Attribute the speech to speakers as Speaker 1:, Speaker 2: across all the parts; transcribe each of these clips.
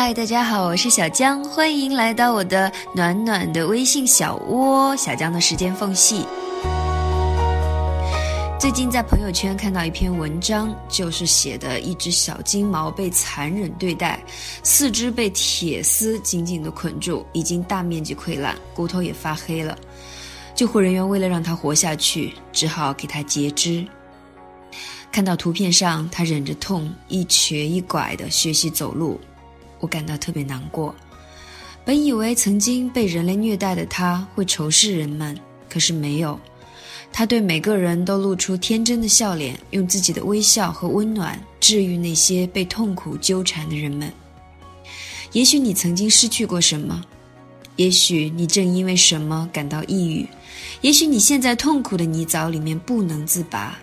Speaker 1: 嗨，大家好，我是小江，欢迎来到我的暖暖的微信小窝，小江的时间缝隙。最近在朋友圈看到一篇文章，就是写的一只小金毛被残忍对待，四肢被铁丝紧紧的捆住，已经大面积溃烂，骨头也发黑了。救护人员为了让它活下去，只好给它截肢。看到图片上，它忍着痛，一瘸一拐的学习走路，我感到特别难过。本以为曾经被人类虐待的他会仇视人们，可是没有。他对每个人都露出天真的笑脸，用自己的微笑和温暖治愈那些被痛苦纠缠的人们。也许你曾经失去过什么，也许你正因为什么感到抑郁，也许你现在痛苦的泥沼里面不能自拔，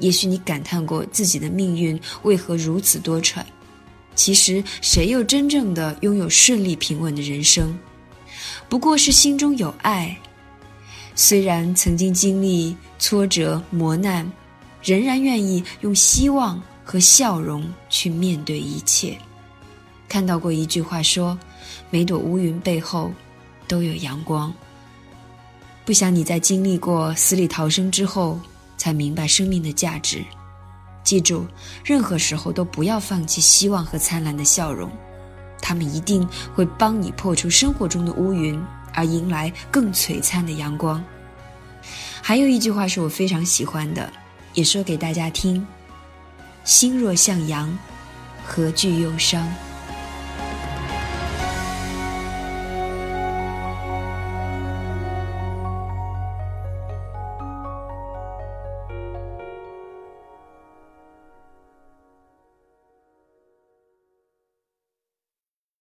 Speaker 1: 也许你感叹过自己的命运为何如此多舛。其实，谁又真正的拥有顺利平稳的人生？不过是心中有爱。虽然曾经经历挫折磨难，仍然愿意用希望和笑容去面对一切。看到过一句话说：“每朵乌云背后都有阳光。”不想你在经历过死里逃生之后，才明白生命的价值。记住，任何时候都不要放弃希望和灿烂的笑容，他们一定会帮你破除生活中的乌云。而迎来更璀璨的阳光。还有一句话是我非常喜欢的，也说给大家听：心若向阳，何惧忧伤？